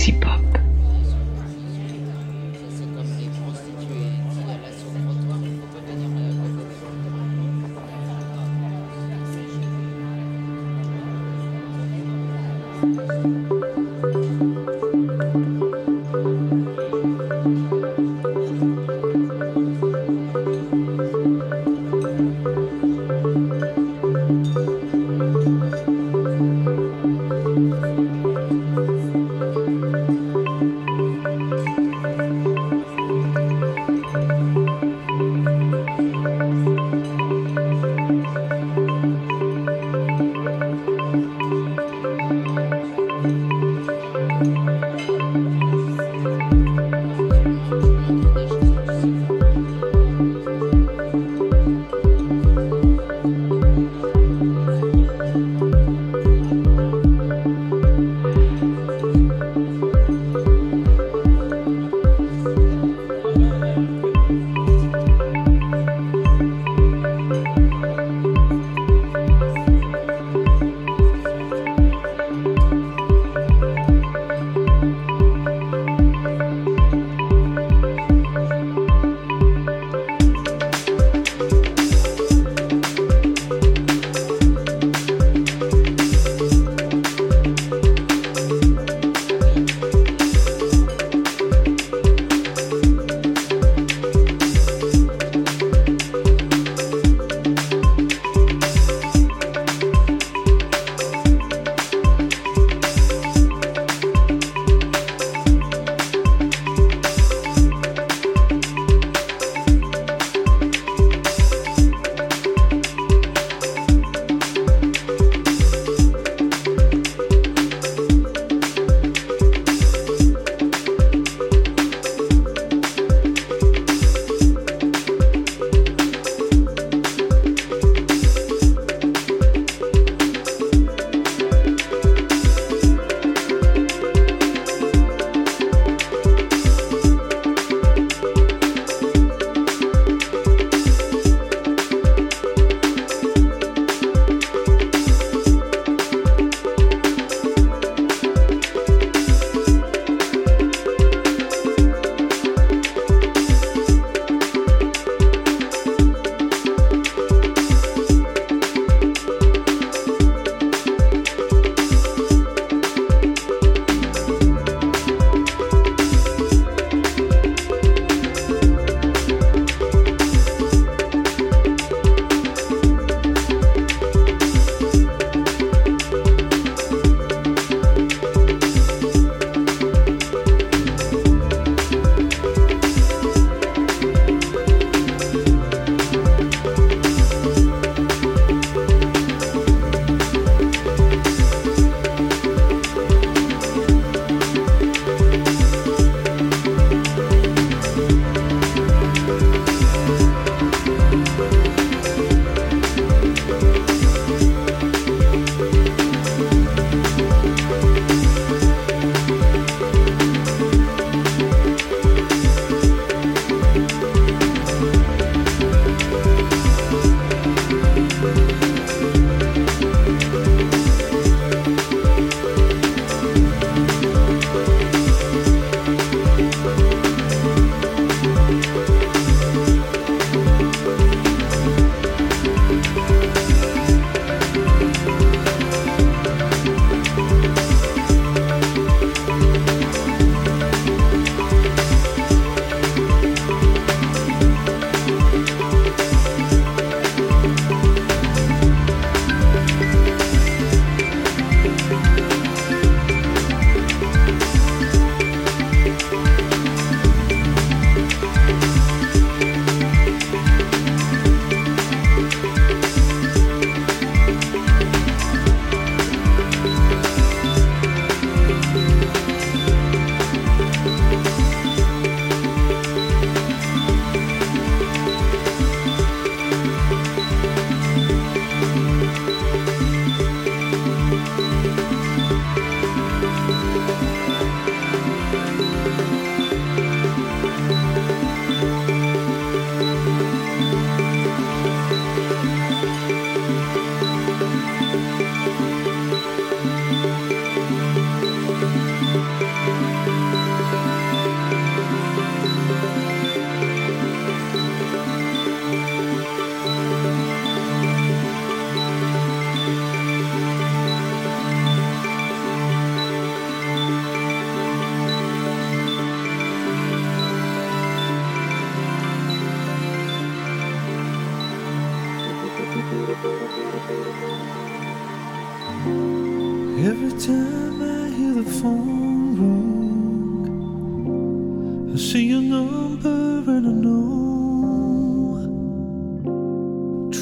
Mexique.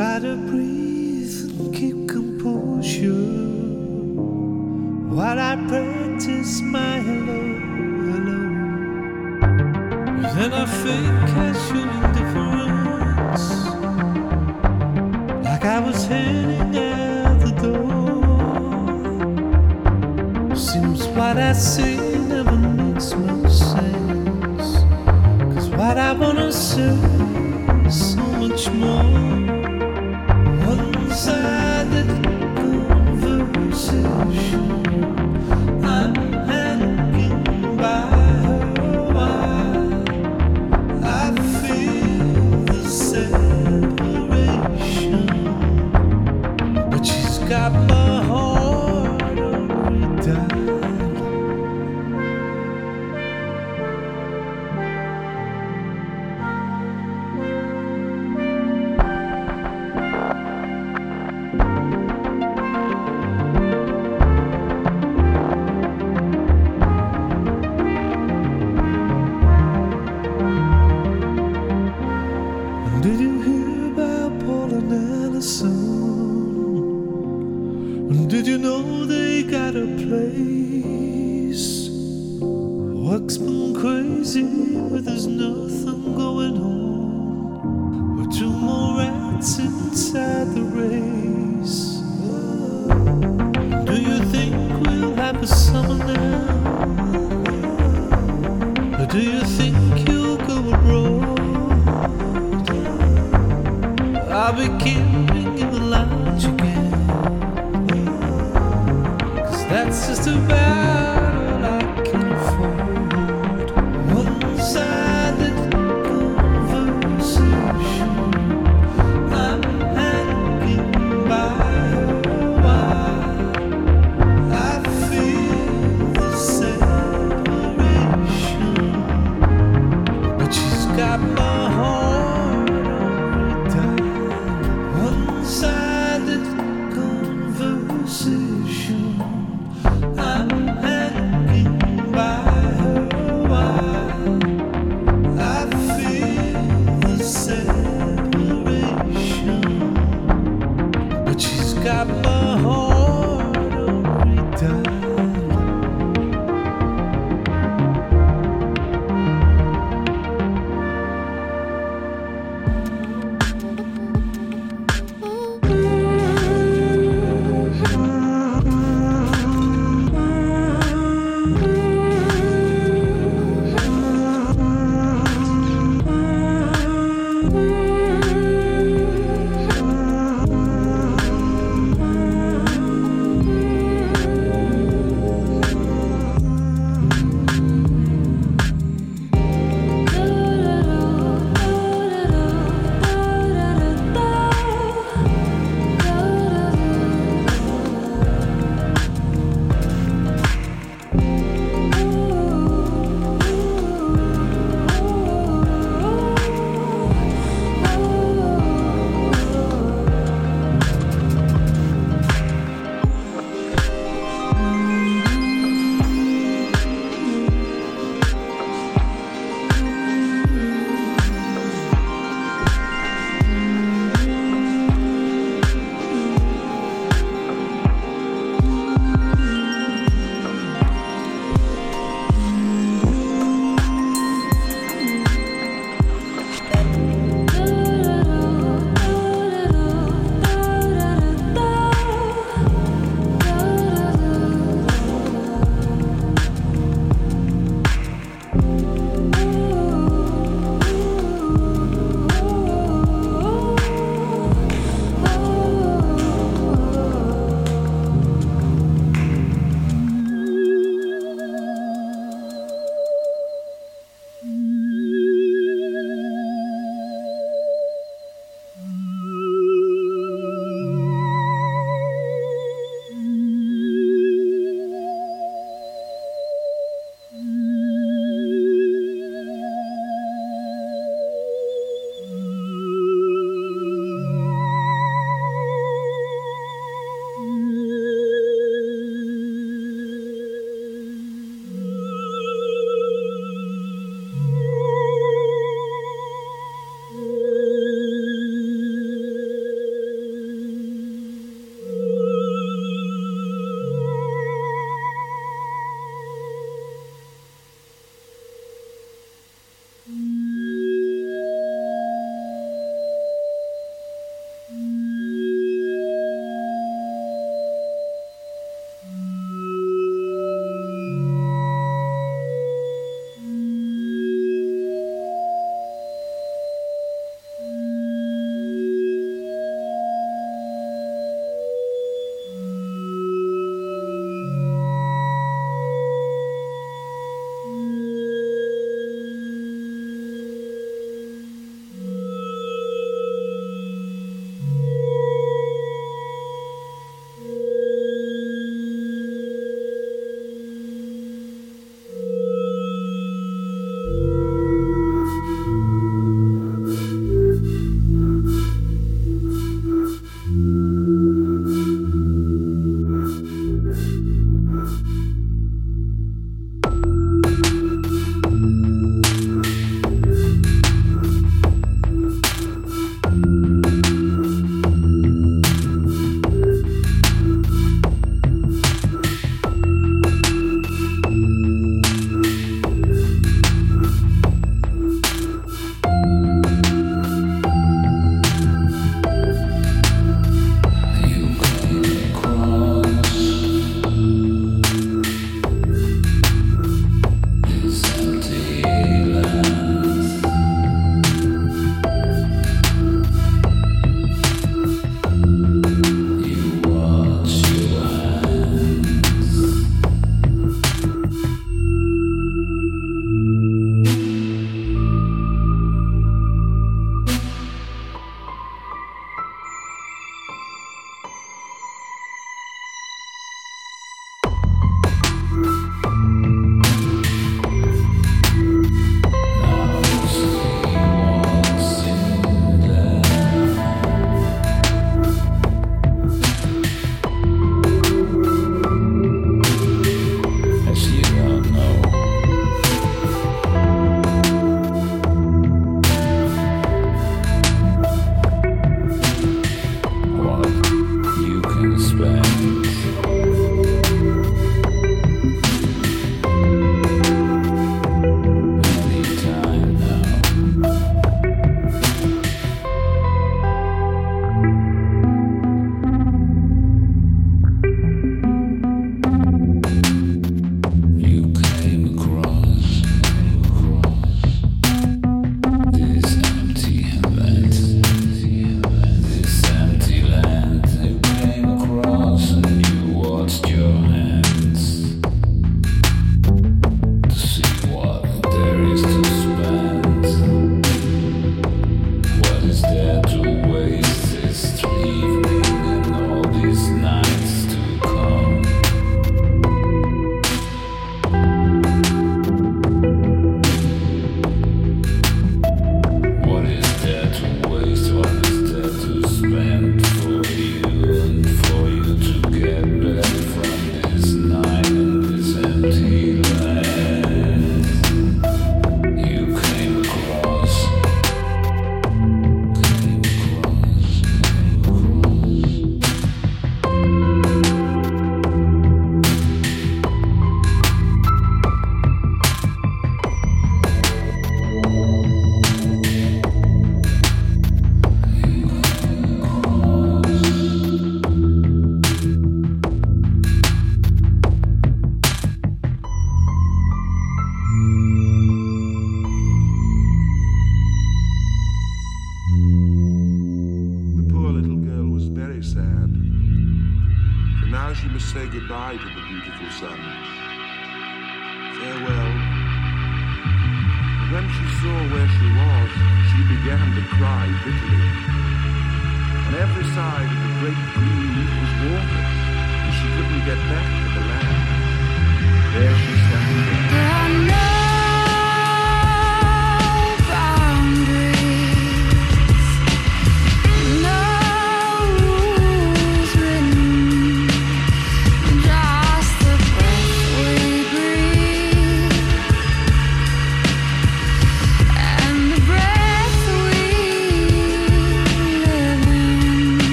try to breathe and keep composure while I practice my hello, hello. Then I fake casual indifference, like I was heading out the door. Seems what I say never makes much sense, cause what I wanna say is so much more. 是。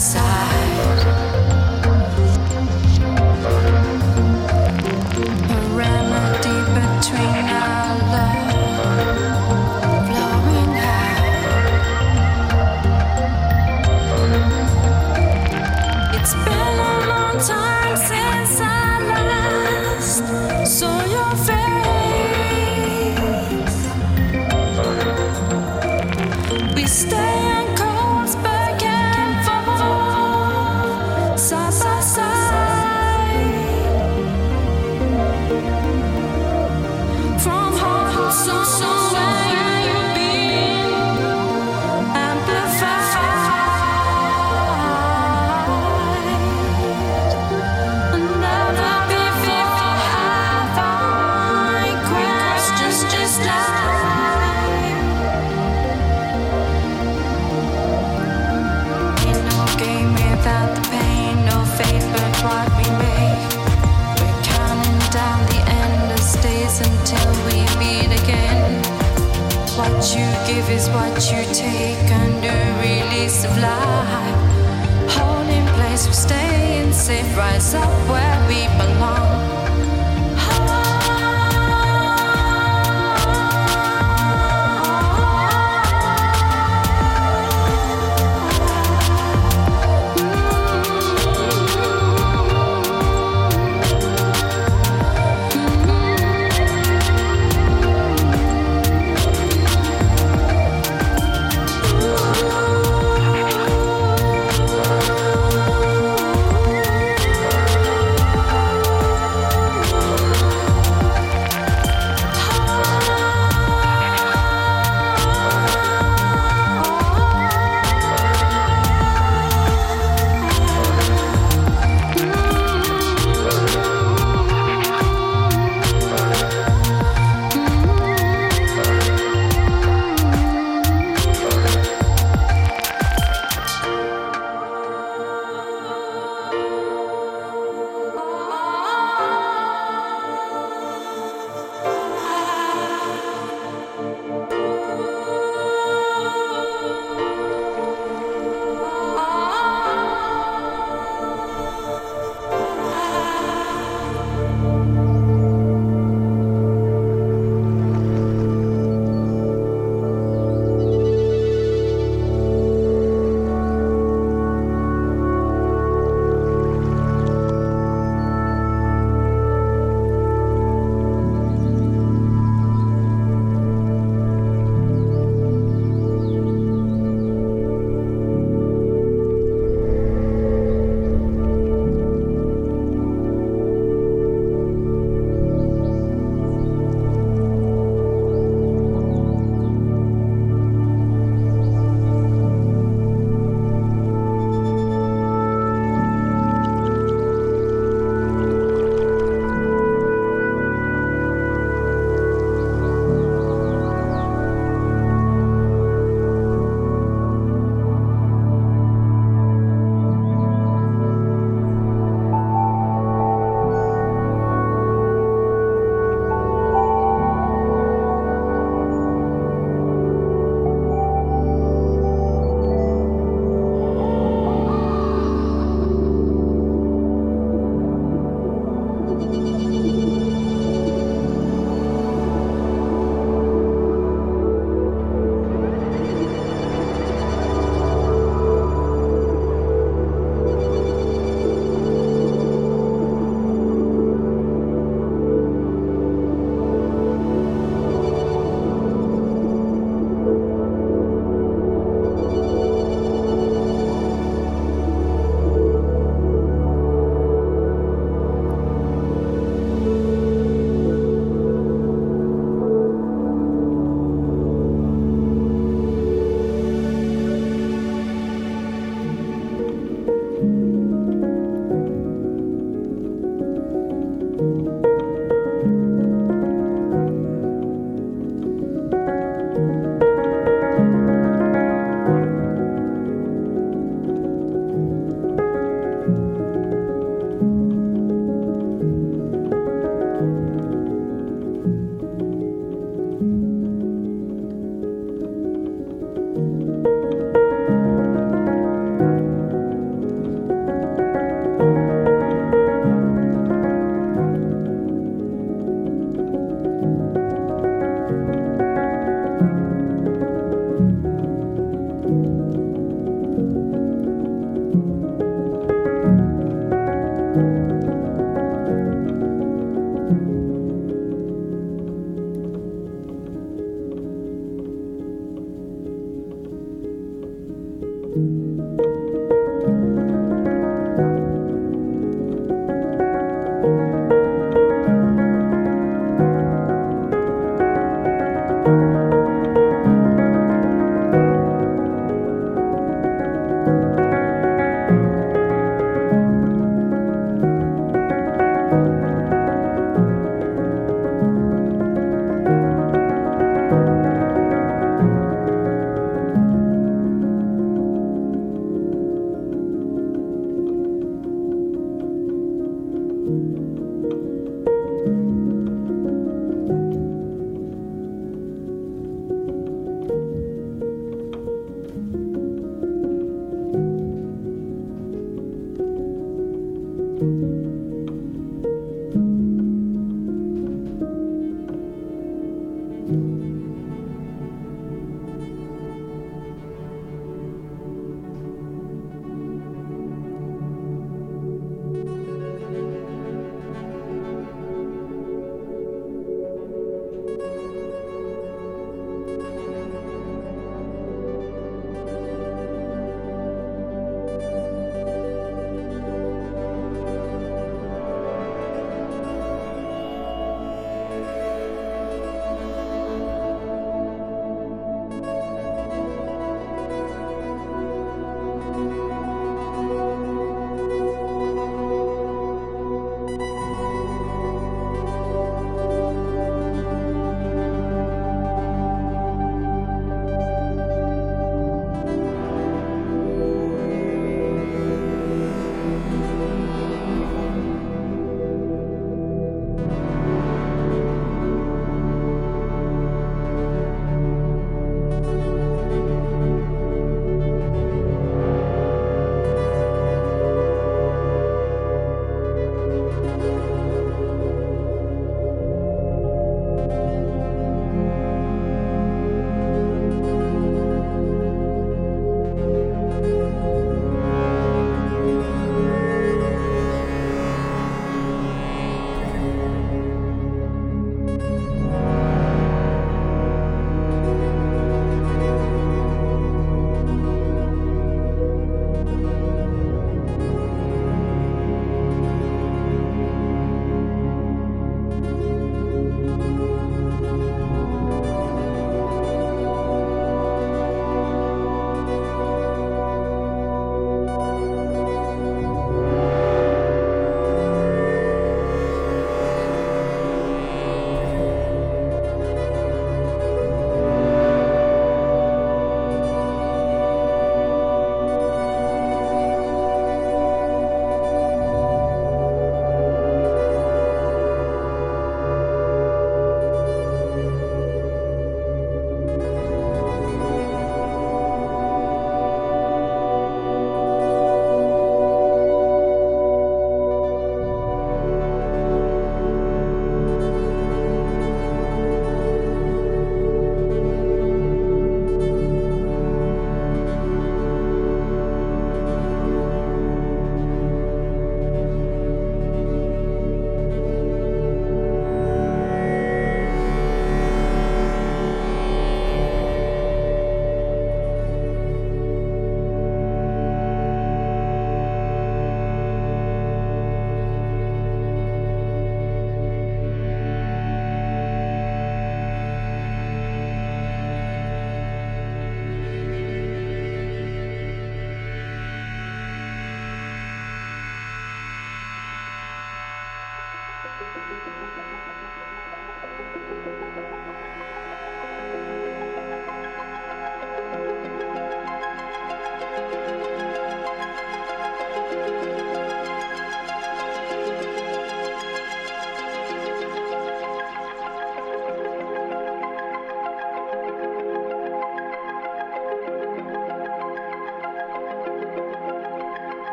Side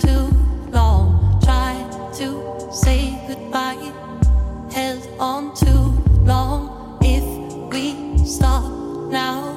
too long. Tried to say goodbye, held on too long. If we stop now.